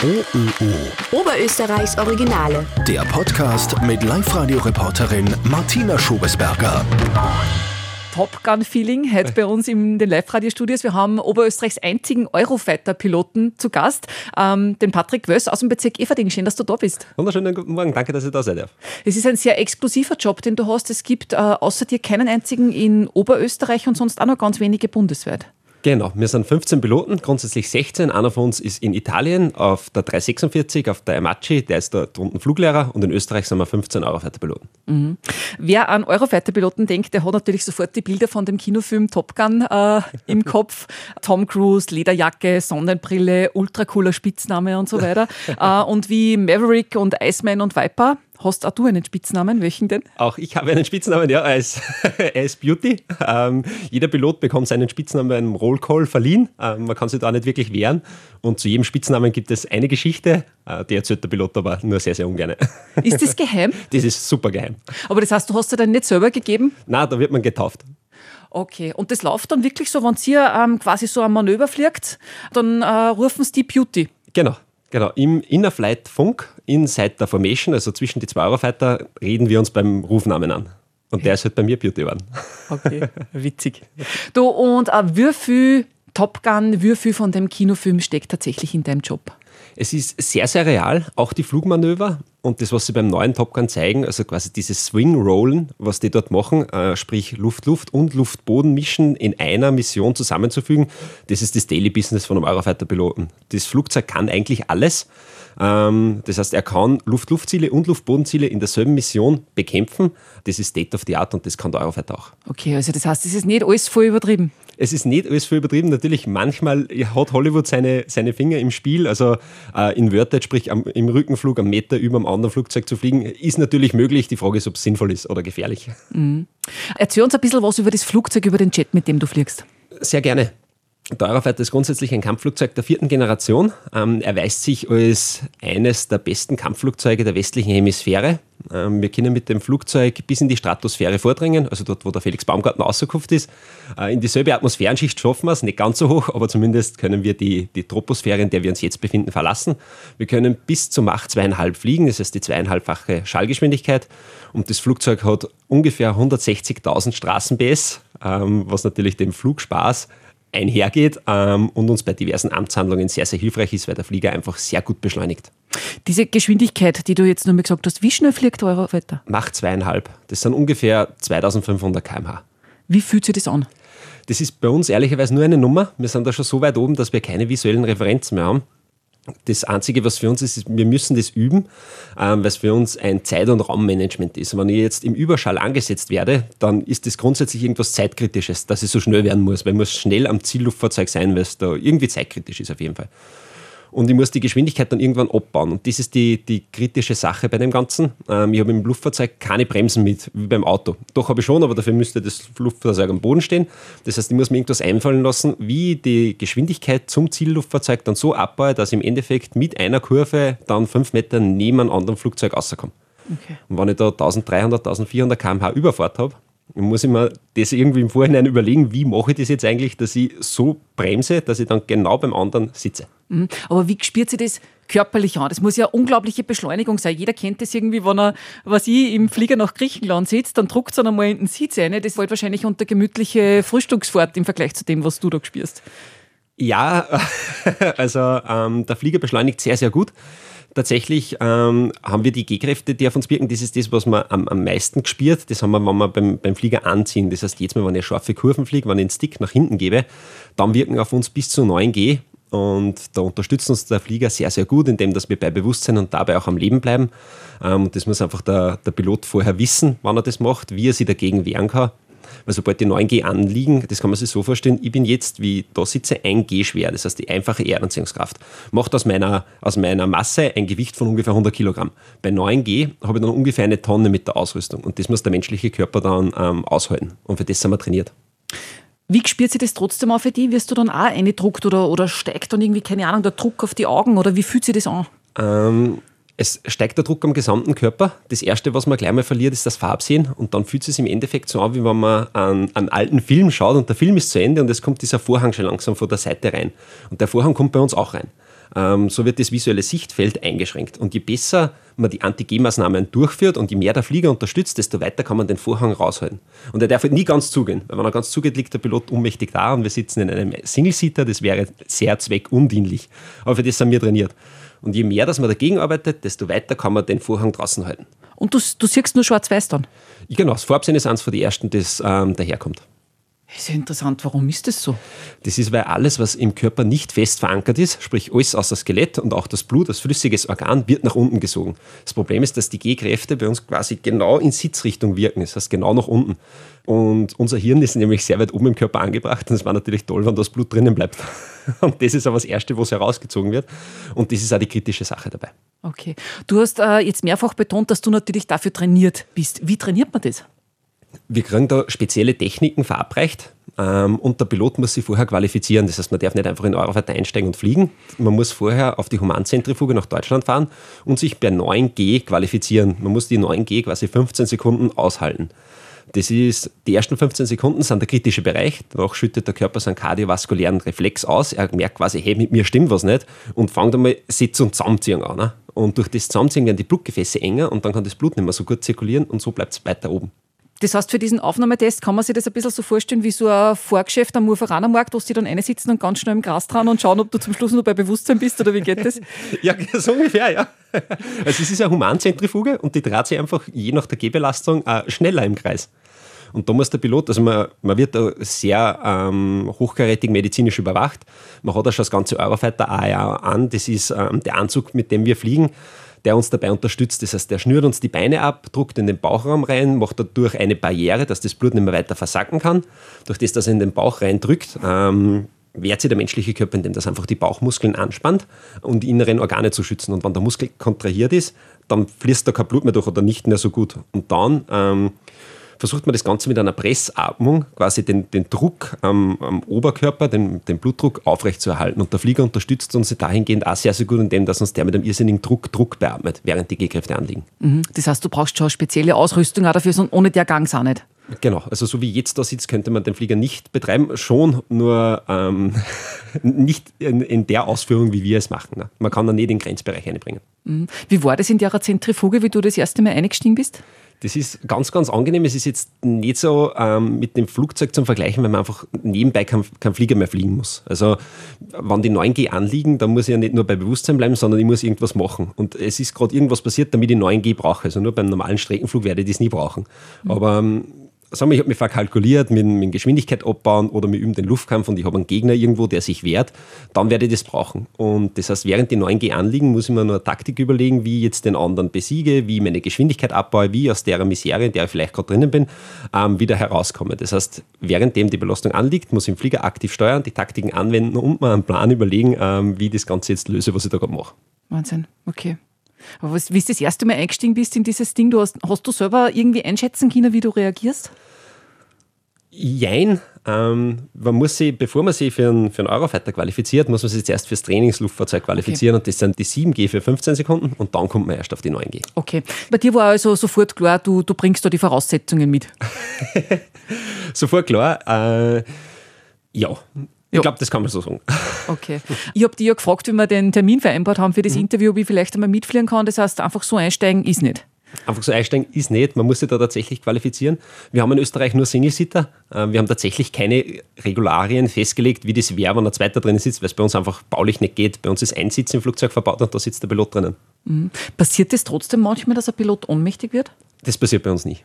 OÖO. Oberösterreichs Originale. Der Podcast mit Live-Radio-Reporterin Martina Schobesberger. Top Gun-Feeling heute bei uns in den Live-Radio-Studios. Wir haben Oberösterreichs einzigen Eurofighter-Piloten zu Gast, ähm, den Patrick Wöss aus dem Bezirk Everding. Schön, dass du da bist. Wunderschönen guten Morgen, danke, dass ich da sein darf. Es ist ein sehr exklusiver Job, den du hast. Es gibt äh, außer dir keinen einzigen in Oberösterreich und sonst auch noch ganz wenige bundesweit. Genau, wir sind 15 Piloten, grundsätzlich 16. Einer von uns ist in Italien auf der 346, auf der Amachi, der ist da drunten Fluglehrer und in Österreich sind wir 15 Eurofighter-Piloten. Mhm. Wer an Eurofighter-Piloten denkt, der hat natürlich sofort die Bilder von dem Kinofilm Top Gun äh, im Kopf. Tom Cruise, Lederjacke, Sonnenbrille, ultra cooler Spitzname und so weiter. äh, und wie Maverick und Iceman und Viper Hast auch du einen Spitznamen? Welchen denn? Auch ich habe einen Spitznamen, ja, er ist, er ist Beauty. Ähm, jeder Pilot bekommt seinen Spitznamen beim Rollcall verliehen. Ähm, man kann sich da nicht wirklich wehren. Und zu jedem Spitznamen gibt es eine Geschichte. Äh, die erzählt der Pilot aber nur sehr, sehr ungern. Ist das geheim? Das ist super geheim. Aber das heißt, du hast dir dann nicht selber gegeben? Nein, da wird man getauft. Okay, und das läuft dann wirklich so, wenn ihr ähm, quasi so ein Manöver fliegt, dann äh, rufen sie die Beauty. Genau. Genau, im Innerflight Funk, inside the Formation, also zwischen die zwei Eurofighter, reden wir uns beim Rufnamen an. Und der ist halt bei mir Beauty geworden. Okay, witzig. Du, und äh, wie viel Top Gun, wie viel von dem Kinofilm steckt tatsächlich in deinem Job? Es ist sehr, sehr real, auch die Flugmanöver und das, was sie beim neuen Top Gun zeigen, also quasi dieses Swing-Rollen, was die dort machen, äh, sprich Luft-Luft und Luft-Boden mischen in einer Mission zusammenzufügen, das ist das Daily Business von einem Eurofighter-Piloten. Das Flugzeug kann eigentlich alles. Ähm, das heißt, er kann Luft-Luft-Ziele und Luft-Boden-Ziele in derselben Mission bekämpfen. Das ist State of the Art und das kann der Eurofighter auch. Okay, also das heißt, es ist nicht alles voll übertrieben. Es ist nicht alles voll übertrieben. Natürlich, manchmal hat Hollywood seine, seine Finger im Spiel. Also äh, inverted, sprich am, im Rückenflug am Meter über dem anderen Flugzeug zu fliegen, ist natürlich möglich. Die Frage ist, ob es sinnvoll ist oder gefährlich. Mhm. Erzähl uns ein bisschen was über das Flugzeug, über den Jet, mit dem du fliegst. Sehr gerne. Der Eurofighter ist grundsätzlich ein Kampfflugzeug der vierten Generation. Ähm, er weist sich als eines der besten Kampfflugzeuge der westlichen Hemisphäre. Ähm, wir können mit dem Flugzeug bis in die Stratosphäre vordringen, also dort, wo der Felix Baumgartner ausgekupft ist. Äh, in dieselbe Atmosphärenschicht schaffen wir es, nicht ganz so hoch, aber zumindest können wir die, die Troposphäre, in der wir uns jetzt befinden, verlassen. Wir können bis zum Mach zweieinhalb fliegen, das heißt die zweieinhalbfache Schallgeschwindigkeit. Und das Flugzeug hat ungefähr 160.000 Straßen-PS, ähm, was natürlich dem Flugspaß einhergeht ähm, und uns bei diversen Amtshandlungen sehr, sehr hilfreich ist, weil der Flieger einfach sehr gut beschleunigt. Diese Geschwindigkeit, die du jetzt nur mal gesagt hast, wie schnell fliegt eure Wetter? Macht zweieinhalb. Das sind ungefähr 2500 km/h. Wie fühlt sich das an? Das ist bei uns ehrlicherweise nur eine Nummer. Wir sind da schon so weit oben, dass wir keine visuellen Referenzen mehr haben. Das Einzige, was für uns ist, ist, wir müssen das üben, ähm, weil es für uns ein Zeit- und Raummanagement ist. Wenn ich jetzt im Überschall angesetzt werde, dann ist das grundsätzlich irgendwas Zeitkritisches, dass ich so schnell werden muss, weil ich schnell am Zielluftfahrzeug sein, weil es da irgendwie zeitkritisch ist auf jeden Fall und ich muss die Geschwindigkeit dann irgendwann abbauen. Und das ist die, die kritische Sache bei dem Ganzen. Ähm, ich habe im Luftfahrzeug keine Bremsen mit, wie beim Auto. Doch habe ich schon, aber dafür müsste das Luftfahrzeug am Boden stehen. Das heißt, ich muss mir irgendwas einfallen lassen, wie die Geschwindigkeit zum Zielluftfahrzeug dann so abbaue, dass ich im Endeffekt mit einer Kurve dann fünf Meter neben einem anderen Flugzeug rauskomme. Okay. Und wenn ich da 1300, 1400 km/h Überfahrt habe, ich muss ich mir das irgendwie im Vorhinein überlegen, wie mache ich das jetzt eigentlich, dass ich so bremse, dass ich dann genau beim anderen sitze. Mhm. Aber wie spürt sich das körperlich an? Das muss ja eine unglaubliche Beschleunigung sein. Jeder kennt das irgendwie, wenn er, was ich, im Flieger nach Griechenland sitzt, dann druckt es dann einmal in den Sitz rein. Das fällt wahrscheinlich unter gemütliche Frühstücksfahrt im Vergleich zu dem, was du da spürst. Ja, also ähm, der Flieger beschleunigt sehr, sehr gut. Tatsächlich ähm, haben wir die G-Kräfte, die auf uns wirken. Das ist das, was man am, am meisten gespürt. Das haben wir, wenn wir beim, beim Flieger anziehen. Das heißt, jetzt mal, wenn ich scharfe Kurven fliege, wenn ich den Stick nach hinten gebe, dann wirken auf uns bis zu 9 G. Und da unterstützt uns der Flieger sehr, sehr gut, indem dass wir bei Bewusstsein und dabei auch am Leben bleiben. Ähm, das muss einfach der, der Pilot vorher wissen, wann er das macht, wie er sich dagegen wehren kann weil sobald die 9G anliegen, das kann man sich so vorstellen, ich bin jetzt, wie da sitze, 1G schwer, das heißt die einfache Erdanziehungskraft, macht aus meiner, aus meiner Masse ein Gewicht von ungefähr 100 Kilogramm. Bei 9G habe ich dann ungefähr eine Tonne mit der Ausrüstung und das muss der menschliche Körper dann ähm, aushalten und für das sind wir trainiert. Wie spürt sich das trotzdem auch für dich? Wirst du dann auch eingedruckt oder, oder steigt dann irgendwie, keine Ahnung, der Druck auf die Augen oder wie fühlt sich das an? Ähm, es steigt der Druck am gesamten Körper. Das Erste, was man gleich mal verliert, ist das Farbsehen. Und dann fühlt es sich im Endeffekt so an, wie wenn man an einen alten Film schaut und der Film ist zu Ende und es kommt dieser Vorhang schon langsam von der Seite rein. Und der Vorhang kommt bei uns auch rein. ähm, so wird das visuelle Sichtfeld eingeschränkt. Und je besser man die Anti-G-Maßnahmen durchführt und je mehr der Flieger unterstützt, desto weiter kann man den Vorhang raushalten. Und er darf halt nie ganz zugehen, weil wenn er ganz zugeht, liegt der Pilot ohnmächtig da und wir sitzen in einem Single-Seater, das wäre sehr zweckundienlich. Aber für das sind wir trainiert. Und je mehr, dass man dagegen arbeitet, desto weiter kann man den Vorhang draußen halten. Und du, du siehst nur schwarz-weiß dann? Genau, das Farbsehen ist eines von den ersten, das ähm, daherkommt. Das ist ja interessant, warum ist das so? Das ist, weil alles, was im Körper nicht fest verankert ist, sprich alles außer Skelett und auch das Blut als flüssiges Organ, wird nach unten gesogen. Das Problem ist, dass die G-Kräfte bei uns quasi genau in Sitzrichtung wirken, das heißt genau nach unten. Und unser Hirn ist nämlich sehr weit oben im Körper angebracht und es war natürlich toll, wenn das Blut drinnen bleibt. Und das ist aber das Erste, was herausgezogen wird. Und das ist auch die kritische Sache dabei. Okay. Du hast äh, jetzt mehrfach betont, dass du natürlich dafür trainiert bist. Wie trainiert man das? Wir kriegen da spezielle Techniken verabreicht ähm, und der Pilot muss sich vorher qualifizieren. Das heißt, man darf nicht einfach in Eurofighter einsteigen und fliegen. Man muss vorher auf die Humanzentrifuge nach Deutschland fahren und sich bei 9G qualifizieren. Man muss die 9G quasi 15 Sekunden aushalten. Das ist, die ersten 15 Sekunden sind der kritische Bereich. Danach schüttet der Körper seinen kardiovaskulären Reflex aus. Er merkt quasi, hey, mit mir stimmt was nicht und fängt einmal Sitz- und Zusammenziehen an. Ne? Und durch das Zusammenziehen werden die Blutgefäße enger und dann kann das Blut nicht mehr so gut zirkulieren und so bleibt es weiter oben. Das heißt, für diesen Aufnahmetest kann man sich das ein bisschen so vorstellen wie so ein Vorgeschäft am Murveranermarkt, wo sie dann eine sitzen und ganz schnell im Gras dran und schauen, ob du zum Schluss noch bei Bewusstsein bist oder wie geht das? ja, so ungefähr, ja. Also es ist eine Humanzentrifuge und die dreht sich einfach je nach der Gehbelastung schneller im Kreis. Und da muss der Pilot, also man, man wird da sehr ähm, hochkarätig medizinisch überwacht. Man hat auch schon das ganze Eurofighter AR an. Das ist ähm, der Anzug, mit dem wir fliegen der uns dabei unterstützt. Das heißt, der schnürt uns die Beine ab, druckt in den Bauchraum rein, macht dadurch eine Barriere, dass das Blut nicht mehr weiter versacken kann. Durch das, dass er in den Bauch reindrückt, ähm, wehrt sich der menschliche Körper, indem das einfach die Bauchmuskeln anspannt und die inneren Organe zu schützen. Und wenn der Muskel kontrahiert ist, dann fließt da kein Blut mehr durch oder nicht mehr so gut. Und dann ähm, versucht man das Ganze mit einer Pressatmung, quasi den, den Druck am, am Oberkörper, den, den, Blutdruck aufrechtzuerhalten. Und der Flieger unterstützt uns dahingehend auch sehr, sehr gut, indem dass uns der mit einem irrsinnigen Druck Druck beatmet, während die G-Kräfte anliegen. Mhm. Das heißt, du brauchst schon spezielle Ausrüstung auch dafür, sondern ohne der Gang es auch nicht. Genau, also so wie jetzt da sitzt, könnte man den Flieger nicht betreiben, schon, nur ähm, nicht in, in, der Ausführung, wie wir es machen. Ne? Man kann da nicht den Grenzbereich einbringen. Mhm. Wie war das in der Zentrifuge, wie du das erste Mal eingestiegen bist? Das ist ganz, ganz angenehm. Es ist jetzt nicht so ähm, mit dem Flugzeug zum Vergleichen, weil man einfach nebenbei kein, kein Flieger mehr fliegen muss. Also, wenn die 9G anliegen, dann muss ich ja nicht nur bei Bewusstsein bleiben, sondern ich muss irgendwas machen. Und es ist gerade irgendwas passiert, damit ich 9G brauche. Also, nur beim normalen Streckenflug werde ich das nie brauchen. Mhm. Aber ähm, sagen wir, ich habe mich verkalkuliert mit, mit Geschwindigkeit abbauen oder mit üben den Luftkampf und ich habe einen Gegner irgendwo, der sich wehrt, dann werde ich das brauchen. Und das heißt, während die 9G anliegen, muss ich mir nur eine Taktik überlegen, wie ich jetzt den anderen besiege, wie ich meine Geschwindigkeit abbaue, wie ich aus der Misere, in der ich vielleicht gerade drinnen bin, ähm, wieder herauskomme. Das heißt, währenddem die Belastung anliegt, muss ich im Flieger aktiv steuern, die Taktiken anwenden und mir einen Plan überlegen, ähm, wie ich das Ganze jetzt löse, was ich da gerade mache. Wahnsinn, okay. Aber was, wie du das erste Mal eingestiegen bist in dieses Ding, du hast, hast du selber irgendwie einschätzen können, wie du reagierst? Jein. Ähm, man muss sich, bevor man sich für einen, für einen Eurofighter qualifiziert, muss man sich zuerst fürs Trainingsluftfahrzeug qualifizieren okay. und das sind die 7G für 15 Sekunden und dann kommt man erst auf die 9G. Okay. Bei dir war also sofort klar, du, du bringst da die Voraussetzungen mit. sofort klar. Äh, ja, ich glaube, das kann man so sagen. Okay. Ich habe dich ja gefragt, wie wir den Termin vereinbart haben für das mhm. Interview, ob ich vielleicht einmal mitfliegen kann. Das heißt, einfach so einsteigen ist nicht. Einfach so einsteigen ist nicht. Man muss sich da tatsächlich qualifizieren. Wir haben in Österreich nur Single-Sitter. Ähm, wir haben tatsächlich keine Regularien festgelegt, wie das wäre, wenn ein zweiter drinnen sitzt, weil es bei uns einfach baulich nicht geht. Bei uns ist ein Sitz im Flugzeug verbaut und da sitzt der Pilot drinnen. Mhm. Passiert es trotzdem manchmal, dass ein Pilot ohnmächtig wird? Das passiert bei uns nie.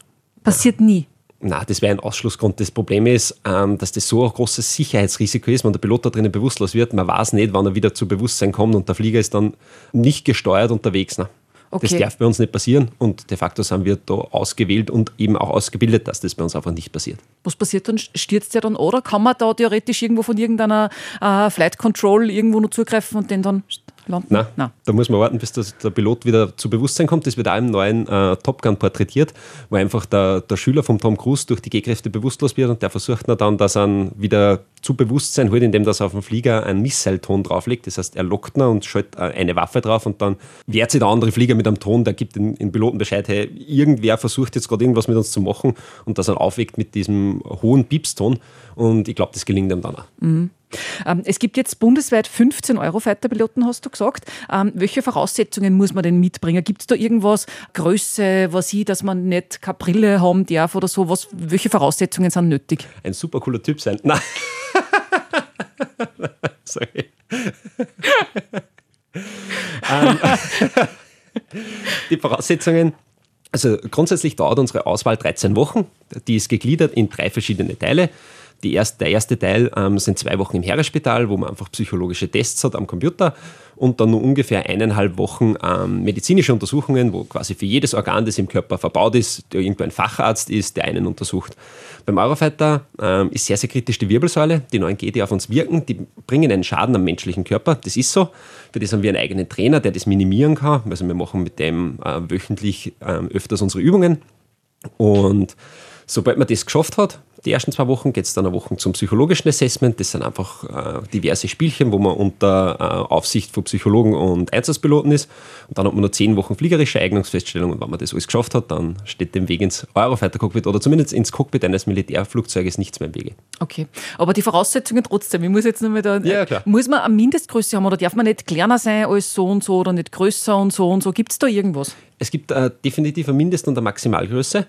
Passiert nie? Na, das wäre ein Ausschlussgrund. Das Problem ist, ähm, dass das so ein großes Sicherheitsrisiko ist, wenn der Pilot da drinnen bewusstlos wird. Man weiß nicht, wann er wieder zu Bewusstsein kommt und der Flieger ist dann nicht gesteuert unterwegs. Ne? Okay. Das darf bei uns nicht passieren und de facto sind wir da ausgewählt und eben auch ausgebildet, dass das bei uns einfach nicht passiert. Was passiert dann? Stürzt der dann oder kann man da theoretisch irgendwo von irgendeiner äh, Flight Control irgendwo nur zugreifen und den dann landen? Nein, Nein. da muss man warten, bis das, der Pilot wieder zu Bewusstsein kommt. Das wird auch im neuen äh, Top Gun porträtiert, wo einfach der, der Schüler von Tom Cruise durch die G-Kräfte bewusstlos wird und der versucht dann, dass er wieder zu Bewusstsein holt, indem er auf dem Flieger einen Missile-Ton drauflegt. Das heißt, er lockt ihn und schaltet äh, eine Waffe drauf und dann wehrt sich der andere Flieger mit einem Ton, der gibt den, den Piloten Bescheid, hey, irgendwer versucht jetzt gerade irgendwas mit uns zu machen und dass er aufweckt mit diesem hohen Piepston und ich glaube, das gelingt ihm dann auch. Mhm. Ähm, es gibt jetzt bundesweit 15 Eurofighter-Piloten, hast du gesagt. Ähm, welche Voraussetzungen muss man denn mitbringen? Gibt es da irgendwas, Größe, was ich, dass man nicht keine Brille haben darf oder so? Was, welche Voraussetzungen sind nötig? Ein super cooler Typ sein. Nein. Sorry. ähm, die Voraussetzungen, also grundsätzlich dauert unsere Auswahl 13 Wochen. Die ist gegliedert in drei verschiedene Teile. Die erste, der erste Teil ähm, sind zwei Wochen im Heeresspital, wo man einfach psychologische Tests hat am Computer und dann nur ungefähr eineinhalb Wochen ähm, medizinische Untersuchungen, wo quasi für jedes Organ, das im Körper verbaut ist, der irgendwo ein Facharzt ist, der einen untersucht. Beim Eurofighter ähm, ist sehr, sehr kritisch die Wirbelsäule. Die 9G, die auf uns wirken, die bringen einen Schaden am menschlichen Körper. Das ist so. Für das haben wir einen eigenen Trainer, der das minimieren kann. Also wir machen mit dem äh, wöchentlich äh, öfters unsere Übungen. Und sobald man das geschafft hat, die ersten zwei Wochen geht es dann eine Woche zum psychologischen Assessment. Das sind einfach äh, diverse Spielchen, wo man unter äh, Aufsicht von Psychologen und Einsatzpiloten ist. Und dann hat man noch zehn Wochen fliegerische Eignungsfeststellung. Und wenn man das alles geschafft hat, dann steht dem Weg ins Eurofighter-Cockpit oder zumindest ins Cockpit eines Militärflugzeuges nichts mehr im Wege. Okay, aber die Voraussetzungen trotzdem, ich muss jetzt nochmal da, ja, klar. muss man eine Mindestgröße haben oder darf man nicht kleiner sein als so und so oder nicht größer und so und so? Gibt es da irgendwas? Es gibt äh, definitiv eine Mindest- und eine Maximalgröße.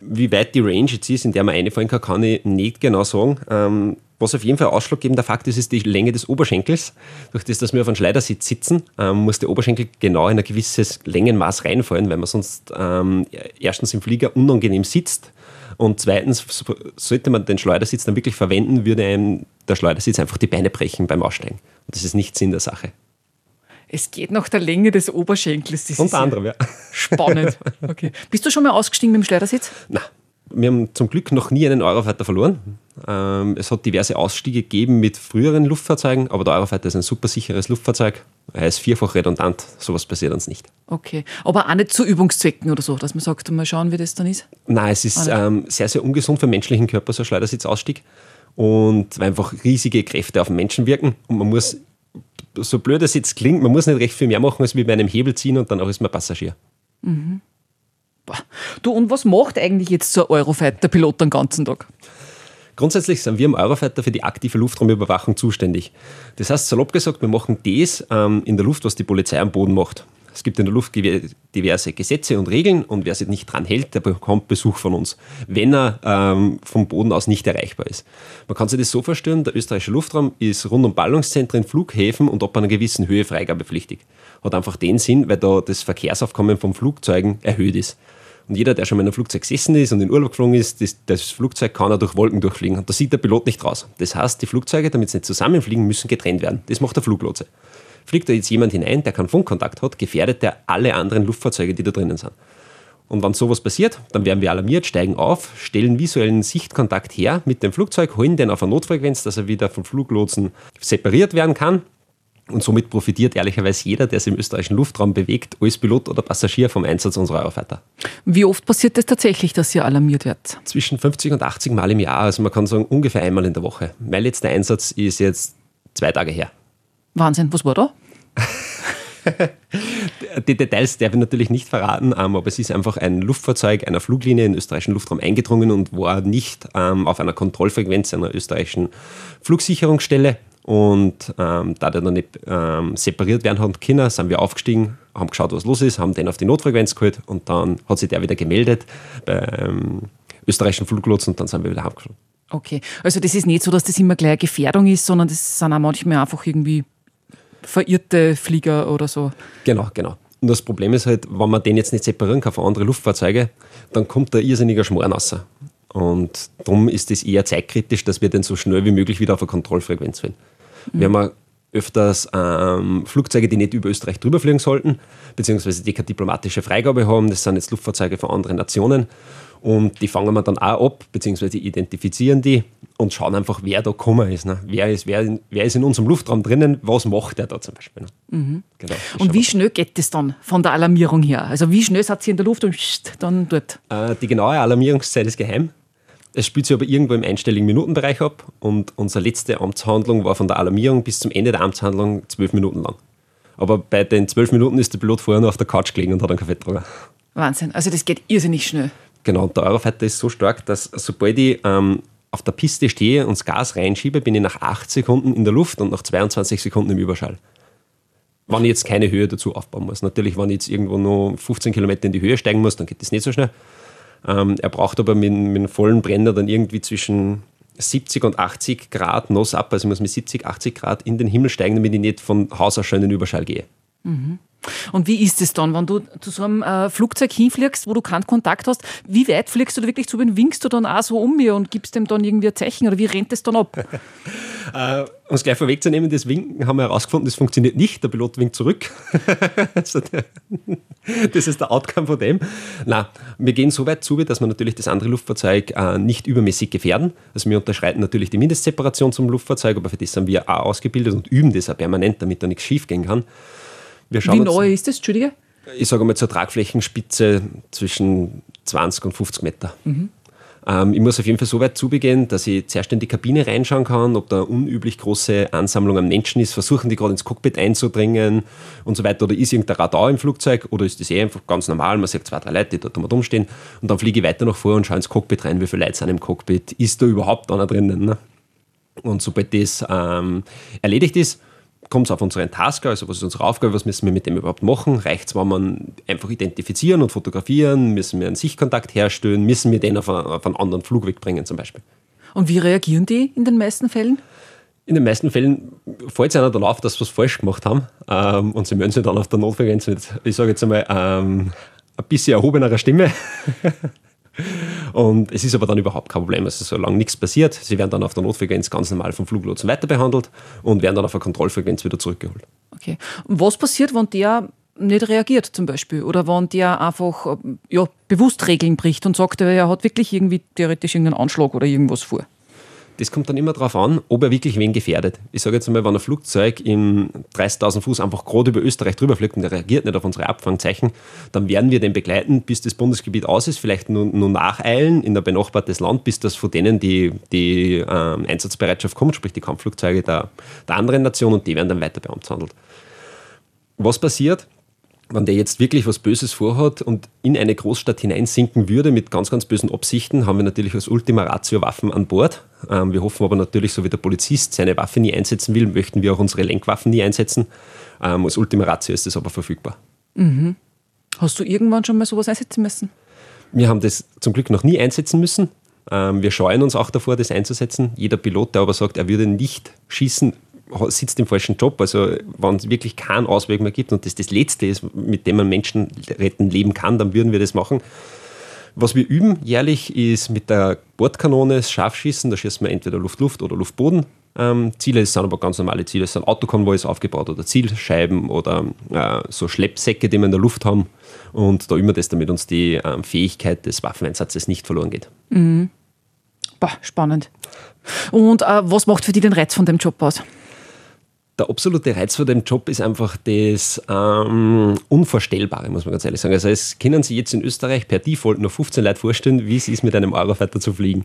Wie weit die Range jetzt ist, in der man einfallen kann, kann ich nicht genau sagen. Ähm, was auf jeden Fall ausschlaggebender Fakt ist, ist die Länge des Oberschenkels. Durch das, dass wir auf einem Schleudersitz sitzen, ähm, muss der Oberschenkel genau in ein gewisses Längenmaß reinfallen, weil man sonst ähm, erstens im Flieger unangenehm sitzt und zweitens sollte man den Schleudersitz dann wirklich verwenden, würde einem der Schleudersitz einfach die Beine brechen beim Aussteigen. Und das ist nicht Sinn der Sache. Es geht nach der Länge des Oberschenkels. Das Unter anderem, ja. Spannend. Okay. Bist du schon mal ausgestiegen mit dem Schleudersitz? Nein. Wir haben zum Glück noch nie einen Eurofighter verloren. Ähm, es hat diverse Ausstiege gegeben mit früheren Luftfahrzeugen, aber der Eurofighter ist ein super sicheres Luftfahrzeug. Er ist vierfach redundant. Sowas passiert uns nicht. Okay. Aber auch nicht zu Übungszwecken oder so, dass man sagt, mal schauen, wie das dann ist? Nein, es ist ähm, sehr, sehr ungesund für den menschlichen Körper, so ein Schleudersitzausstieg. Und weil einfach riesige Kräfte auf den Menschen wirken. Und man muss so blöd es jetzt klingt, man muss nicht recht viel mehr machen, als wie bei einem Hebel ziehen und dann auch ist man Passagier. Mhm. Du, und was macht eigentlich jetzt so ein Eurofighter-Pilot den ganzen Tag? Grundsätzlich sind wir im Eurofighter für die aktive Luftraumüberwachung zuständig. Das heißt, salopp gesagt, wir machen das ähm, in der Luft, was die Polizei am Boden macht. Es gibt in der Luft diverse Gesetze und Regeln und wer sich nicht dran hält, der bekommt Besuch von uns, wenn er ähm, vom Boden aus nicht erreichbar ist. Man kann sich das so vorstellen, der österreichische Luftraum ist rund um Ballungszentren, Flughäfen und ab einer gewissen Höhe freigabepflichtig. Hat einfach den Sinn, weil da das Verkehrsaufkommen von Flugzeugen erhöht ist. Und jeder, der schon mal in einem Flugzeug gesessen ist und in Urlaub geflogen ist, das, das Flugzeug kann er durch Wolken durchfliegen. Und da sieht der Pilot nicht raus. Das heißt, die Flugzeuge, damit sie nicht zusammenfliegen, müssen getrennt werden. Das macht der Fluglotse. Fliegt da jetzt jemand hinein, der keinen Funkkontakt hat, gefährdet er alle anderen Luftfahrzeuge, die da drinnen sind. Und wenn sowas passiert, dann werden wir alarmiert, steigen auf, stellen visuellen Sichtkontakt her mit dem Flugzeug, holen den auf eine Notfrequenz, dass er wieder vom Fluglotsen separiert werden kann. Und somit profitiert ehrlicherweise jeder, der sich im österreichischen Luftraum bewegt, als Pilot oder Passagier vom Einsatz unserer Eurofighter. Wie oft passiert das tatsächlich, dass ihr alarmiert werdet? Zwischen 50 und 80 Mal im Jahr. Also man kann sagen, ungefähr einmal in der Woche. Mein letzter Einsatz ist jetzt zwei Tage her. Wahnsinn, was war da? Die Details darf ich natürlich nicht verraten, ähm, aber es ist einfach ein Luftfahrzeug einer Fluglinie in den österreichischen Luftraum eingedrungen und war nicht ähm, auf einer Kontrollfrequenz einer österreichischen Flugsicherungsstelle. Und ähm, da der dann nicht ähm, separiert werden hat können, sind wir aufgestiegen, haben geschaut, was los ist, haben den auf die Notfrequenz geholt und dann hat sich der wieder gemeldet beim österreichischen Fluglotsen und dann sind wir wieder heimgeflogen. Okay, also das ist nicht so, dass das immer gleich eine Gefährdung ist, sondern das sind auch manchmal einfach irgendwie verirrte Flieger oder so. Genau, genau. Und das Problem ist halt, wenn man den jetzt nicht separieren kann von anderen Luftfahrzeugen, dann kommt da irrsinniger Schmoren raus. Und darum ist es eher zeitkritisch, dass wir den so schnell wie möglich wieder auf eine Kontrollfrequenz finden. Mhm. Wir haben öfters ähm, Flugzeuge, die nicht über Österreich drüber fliegen sollten, beziehungsweise die keine diplomatische Freigabe haben. Das sind jetzt Luftfahrzeuge von anderen Nationen. Und die fangen wir dann auch ab, beziehungsweise identifizieren die und schauen einfach, wer da gekommen ist. Ne? Wer, ist wer, wer ist in unserem Luftraum drinnen, was macht der da zum Beispiel. Ne? Mhm. Genau, und wie schnell geht das dann von der Alarmierung her? Also wie schnell seid ihr in der Luft und dann dort? Äh, die genaue Alarmierungszeit ist geheim. Es spielt sich aber irgendwo im einstelligen Minutenbereich ab und unsere letzte Amtshandlung war von der Alarmierung bis zum Ende der Amtshandlung zwölf Minuten lang. Aber bei den zwölf Minuten ist der Pilot vorher noch auf der Couch gelegen und hat einen Kaffee getrunken. Wahnsinn, also das geht irrsinnig schnell. Genau, und der Eurofighter ist so stark, dass sobald ich ähm, auf der Piste stehe und das Gas reinschiebe, bin ich nach 8 Sekunden in der Luft und nach 22 Sekunden im Überschall. Wenn ich jetzt keine Höhe dazu aufbauen muss. Natürlich, wenn ich jetzt irgendwo nur 15 Kilometer in die Höhe steigen muss, dann geht das nicht so schnell. Ähm, er braucht aber mit, mit einem vollen Brenner dann irgendwie zwischen 70 und 80 Grad Nose up, also ich muss mit 70, 80 Grad in den Himmel steigen, damit ich nicht von Haus aus schon in den Überschall gehe. Mhm. Und wie ist es dann, wenn du zu so einem äh, Flugzeug hinfliegst, wo du keinen Kontakt hast? Wie weit fliegst du da wirklich zu? Wen winkst du dann auch so um mir und gibst dem dann irgendwie ein Zeichen oder wie rennt es dann ab? äh, um es gleich vorwegzunehmen, das Winken haben wir herausgefunden, das funktioniert nicht. Der Pilot winkt zurück. also das ist der Outcome von dem. Na, wir gehen so weit zu, dass wir natürlich das andere Luftfahrzeug äh, nicht übermäßig gefährden. Also wir unterschreiten natürlich die Mindestseparation zum Luftfahrzeug, aber für das sind wir auch ausgebildet und üben das auch permanent, damit da nichts schief gehen kann. Wie neu ist das, Entschuldige? Ich sage mal zur Tragflächenspitze zwischen 20 und 50 Meter. Mhm. Ähm, ich muss auf jeden Fall so weit zubegehen, dass ich zuerst in die Kabine reinschauen kann, ob da unüblich große Ansammlung an Menschen ist, versuchen die gerade ins Cockpit einzudringen und so weiter. Oder ist irgendein Radar im Flugzeug oder ist das eh einfach ganz normal? Man sieht zwei, drei Leute, die dort mal rumstehen und dann fliege ich weiter nach vor und schaue ins Cockpit rein, wie viele Leute sind im Cockpit, ist da überhaupt einer drinnen? Ne? Und sobald das ähm, erledigt ist, kommt es auf unseren Tasker, also was ist unsere Aufgabe, was müssen wir mit dem überhaupt machen? Reicht es, wenn man einfach identifizieren und fotografieren? Müssen wir einen Sichtkontakt herstellen? Müssen wir den auf, auf einen anderen Flugweg bringen zum Beispiel? Und wie reagieren die in den meisten Fällen? In den meisten Fällen fällt es einer dann auf, dass sie was falsch gemacht haben ähm, und sie melden sich dann auf der Notfrequenz mit, ich sage jetzt einmal, ähm, ein bisschen erhobenerer Stimme. Und es ist aber dann überhaupt kein Problem. Also solange nichts passiert, sie werden dann auf der Notfrequenz ganz normal vom Fluglotsen weiter behandelt und werden dann auf der Kontrollfrequenz wieder zurückgeholt. Okay. Und was passiert, wenn der nicht reagiert zum Beispiel oder wenn der einfach ja, bewusst Regeln bricht und sagt, er hat wirklich irgendwie theoretisch irgendeinen Anschlag oder irgendwas vor? Das kommt dann immer darauf an, ob er wirklich wen gefährdet. Ich sage jetzt einmal, wenn ein Flugzeug in 30.000 Fuß einfach gerade über Österreich drüber fliegt und er reagiert nicht auf unsere Abfangzeichen, dann werden wir den begleiten, bis das Bundesgebiet aus ist, vielleicht nur, nur nacheilen in ein benachbartes Land, bis das von denen die, die ähm, Einsatzbereitschaft kommt, sprich die Kampfflugzeuge der, der anderen Nation und die werden dann weiter beamtshandelt. Was passiert? Wenn der jetzt wirklich was Böses vorhat und in eine Großstadt hineinsinken würde mit ganz, ganz bösen Absichten, haben wir natürlich als Ultima Ratio Waffen an Bord. Ähm, wir hoffen aber natürlich, so wie der Polizist seine Waffe nie einsetzen will, möchten wir auch unsere Lenkwaffen nie einsetzen. Ähm, als Ultima Ratio ist das aber verfügbar. Mhm. Hast du irgendwann schon mal sowas einsetzen müssen? Wir haben das zum Glück noch nie einsetzen müssen. Ähm, wir scheuen uns auch davor, das einzusetzen. Jeder Pilot, der aber sagt, er würde nicht schießen, sitzt im falschen Job. Also wenn es wirklich keinen Ausweg mehr gibt und das das Letzte ist, mit dem man Menschen retten, leben kann, dann würden wir das machen. Was wir üben jährlich ist mit der Bordkanone Scharfschießen. Da schießen wir entweder Luft-Luft oder Luft-Boden. Ähm, Ziele sind aber ganz normale Ziele. Es sind Autokonvois aufgebaut oder Zielscheiben oder äh, so Schleppsäcke, die wir in der Luft haben. Und da immer das, damit uns die ähm, Fähigkeit des Waffeneinsatzes nicht verloren geht. Mhm. Boah, spannend. Und äh, was macht für dich den Reiz von dem Job aus? Der absolute Reiz von dem Job ist einfach das ähm, Unvorstellbare, muss man ganz ehrlich sagen. Also es können Sie jetzt in Österreich per Default nur 15 Leute vorstellen, wie es ist, mit einem Eurofighter zu fliegen.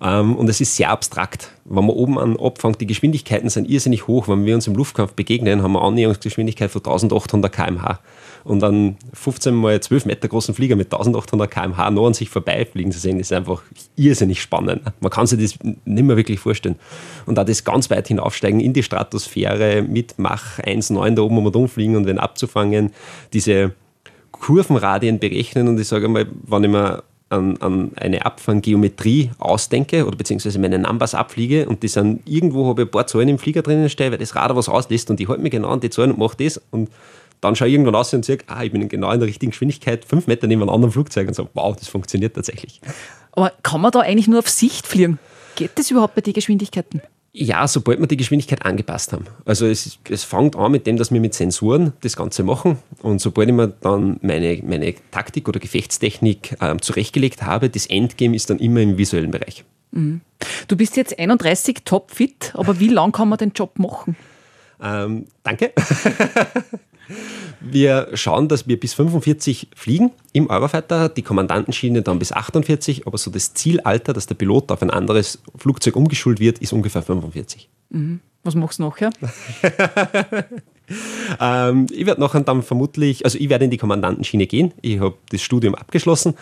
Ähm, und es ist sehr abstrakt. Wenn man oben an abfängt, die Geschwindigkeiten sind irrsinnig hoch. Wenn wir uns im Luftkampf begegnen, haben wir Annäherungsgeschwindigkeit von 1800 km/h und dann 15 mal 12 Meter großen Flieger mit 1800 km/h noch an sich vorbeifliegen zu sehen, ist einfach irrsinnig spannend. Man kann sich das nicht mehr wirklich vorstellen. Und da das ganz weit hinaufsteigen in die Stratosphäre mit Mach 1,9 da oben um und umfliegen und wenn abzufangen, diese Kurvenradien berechnen und ich sage mal, wenn ich mir an, eine Abfanggeometrie ausdenke oder beziehungsweise meine Numbers abfliege und die sind irgendwo habe ich ein paar Zahlen im Flieger drinnen stehen, weil das Radar was auslässt und ich halte mich genau an die Zahlen und mache das und dann schaue ich irgendwann aus und sage, ah, ich bin genau in der richtigen Geschwindigkeit, fünf Meter neben einem anderen Flugzeug und so, wow, das funktioniert tatsächlich. Aber kann man da eigentlich nur auf Sicht fliegen? Geht das überhaupt bei den Geschwindigkeiten? Ja, sobald wir die Geschwindigkeit angepasst haben. Also es, es fängt an mit dem, dass wir mit Sensoren das Ganze machen und sobald ich mir dann meine, meine Taktik oder Gefechtstechnik ähm, zurechtgelegt habe, das Endgame ist dann immer im visuellen Bereich. Mhm. Du bist jetzt 31 topfit, aber wie lange kann man den Job machen? Ähm, danke. Wir schauen, dass wir bis 45 fliegen im Eurofighter, die Kommandantenschiene dann bis 48, aber so das Zielalter, dass der Pilot auf ein anderes Flugzeug umgeschult wird, ist ungefähr 45. Mhm. Was machst du nachher? ähm, ich werde nachher dann vermutlich, also ich werde in die Kommandantenschiene gehen. Ich habe das Studium abgeschlossen.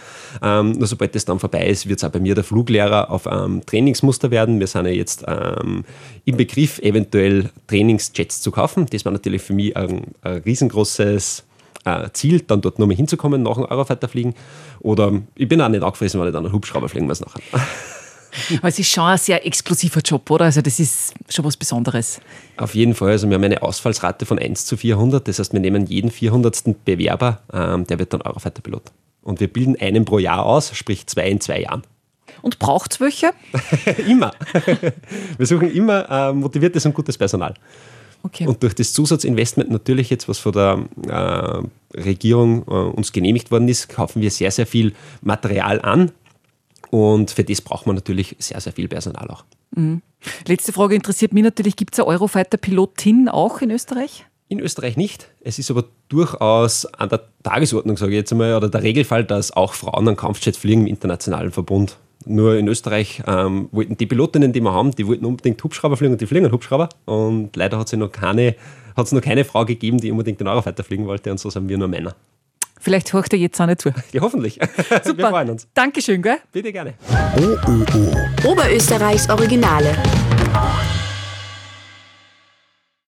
Ähm, nur sobald das dann vorbei ist, wird es auch bei mir der Fluglehrer auf ähm, Trainingsmuster werden. Wir sind ja jetzt ähm, im Begriff, eventuell Trainingsjets zu kaufen. Das war natürlich für mich ein, ein riesengroßes äh, Ziel, dann dort nochmal hinzukommen nach dem Eurofighter fliegen. Oder ich bin auch nicht angefressen, wenn ich dann einen Hubschrauber fliegen muss nachher. Aber es ist schon ein sehr exklusiver Job, oder? Also das ist schon was Besonderes. Auf jeden Fall. Also wir haben eine Ausfallsrate von 1 zu 400. Das heißt, wir nehmen jeden 400. Bewerber, ähm, der wird dann Eurofighter-Pilot. Und wir bilden einen pro Jahr aus, sprich zwei in zwei Jahren. Und braucht es welche? immer. wir suchen immer äh, motiviertes und gutes Personal. Okay. Und durch das Zusatzinvestment natürlich jetzt, was von der äh, Regierung äh, uns genehmigt worden ist, kaufen wir sehr, sehr viel Material an. Und für das braucht man natürlich sehr, sehr viel Personal auch. Mhm. Letzte Frage interessiert mich natürlich, gibt es eine Eurofighter-Pilotin auch in Österreich? In Österreich nicht. Es ist aber durchaus an der Tagesordnung, sage ich jetzt einmal, oder der Regelfall, dass auch Frauen an Kampfjets fliegen im internationalen Verbund. Nur in Österreich ähm, wollten die Pilotinnen, die wir haben, die wollten unbedingt Hubschrauber fliegen und die fliegen Hubschrauber. Und leider hat es noch keine, noch keine Frau gegeben, die unbedingt den Eurofighter fliegen wollte. Und so sind wir nur Männer. Vielleicht hört er jetzt auch nicht zu. Ja, hoffentlich. Super. Wir freuen uns. Dankeschön, gell? Bitte gerne. OÖO. Oberösterreichs Originale.